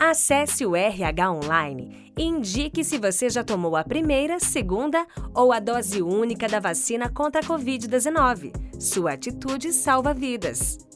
Acesse o RH Online e indique se você já tomou a primeira, segunda ou a dose única da vacina contra a Covid-19. Sua atitude salva vidas.